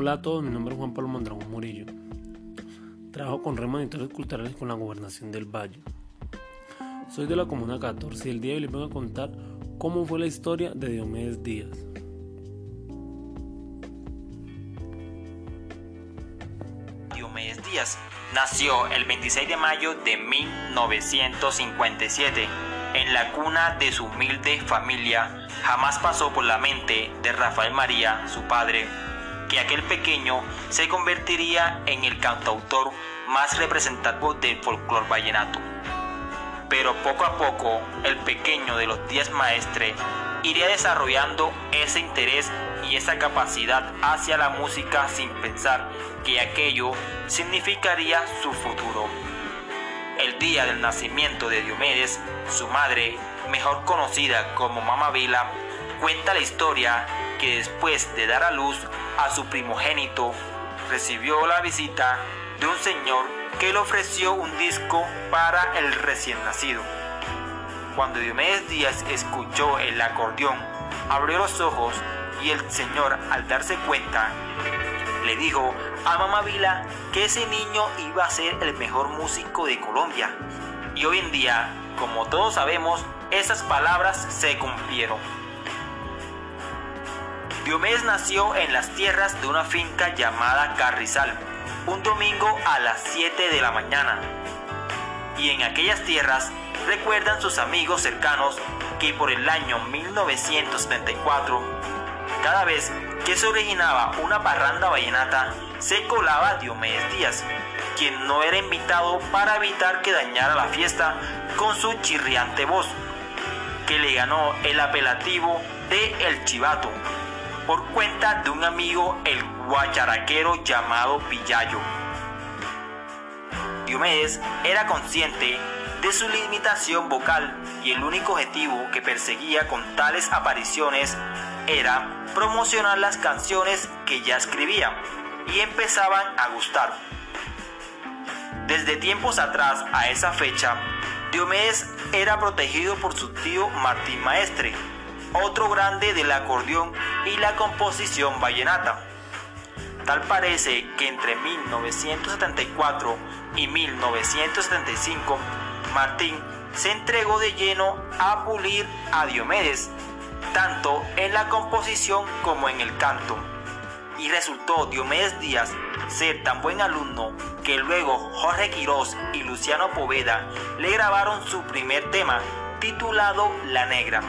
Hola a todos, mi nombre es Juan Pablo Mondragón Murillo. Trabajo con Red Culturales con la Gobernación del Valle. Soy de la Comuna 14 y el día de hoy les vengo a contar cómo fue la historia de Diomedes Díaz. Diomedes Díaz nació el 26 de mayo de 1957 en la cuna de su humilde familia. Jamás pasó por la mente de Rafael María, su padre, que aquel pequeño se convertiría en el cantautor más representativo del folclore vallenato. Pero poco a poco, el pequeño de los días maestres iría desarrollando ese interés y esa capacidad hacia la música sin pensar que aquello significaría su futuro. El día del nacimiento de Diomedes, su madre, mejor conocida como Mama Vila, cuenta la historia que después de dar a luz a su primogénito, recibió la visita de un señor que le ofreció un disco para el recién nacido. Cuando Diomedes Díaz escuchó el acordeón, abrió los ojos y el señor, al darse cuenta, le dijo a Mamá Vila que ese niño iba a ser el mejor músico de Colombia. Y hoy en día, como todos sabemos, esas palabras se cumplieron. Diomedes nació en las tierras de una finca llamada Carrizal, un domingo a las 7 de la mañana. Y en aquellas tierras recuerdan sus amigos cercanos que por el año 1974, cada vez que se originaba una parranda vallenata, se colaba Diomedes Díaz, quien no era invitado para evitar que dañara la fiesta con su chirriante voz, que le ganó el apelativo de El Chivato por cuenta de un amigo, el guacharaquero llamado Pillayo. Diomedes era consciente de su limitación vocal y el único objetivo que perseguía con tales apariciones era promocionar las canciones que ya escribía y empezaban a gustar. Desde tiempos atrás a esa fecha, Diomedes era protegido por su tío Martín Maestre, otro grande del acordeón y la composición vallenata. Tal parece que entre 1974 y 1975, Martín se entregó de lleno a pulir a Diomedes, tanto en la composición como en el canto. Y resultó Diomedes Díaz ser tan buen alumno que luego Jorge Quirós y Luciano Poveda le grabaron su primer tema titulado La Negra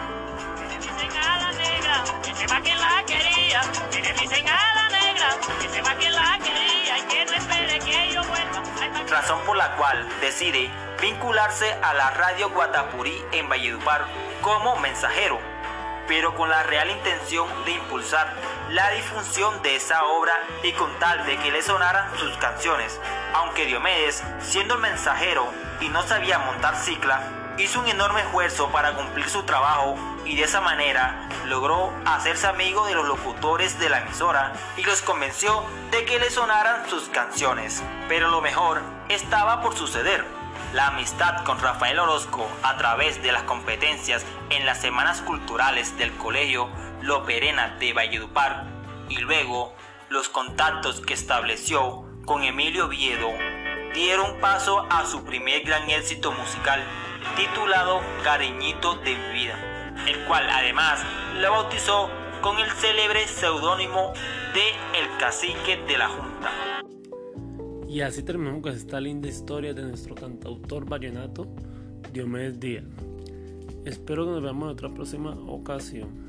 Razón por la cual decide vincularse a la radio Guatapurí en Valledupar como mensajero, pero con la real intención de impulsar la difusión de esa obra y con tal de que le sonaran sus canciones. Aunque Diomedes, siendo el mensajero y no sabía montar cicla, hizo un enorme esfuerzo para cumplir su trabajo y de esa manera logró hacerse amigo de los locutores de la emisora y los convenció de que le sonaran sus canciones. Pero lo mejor estaba por suceder. La amistad con Rafael Orozco a través de las competencias en las semanas culturales del colegio Loperena de Valledupar y luego los contactos que estableció con Emilio Viedo dieron paso a su primer gran éxito musical titulado Cariñito de vida, el cual además lo bautizó con el célebre seudónimo de El Cacique de la Junta. Y así terminamos con esta linda historia de nuestro cantautor vallenato Diomedes Díaz. Espero que nos veamos en otra próxima ocasión.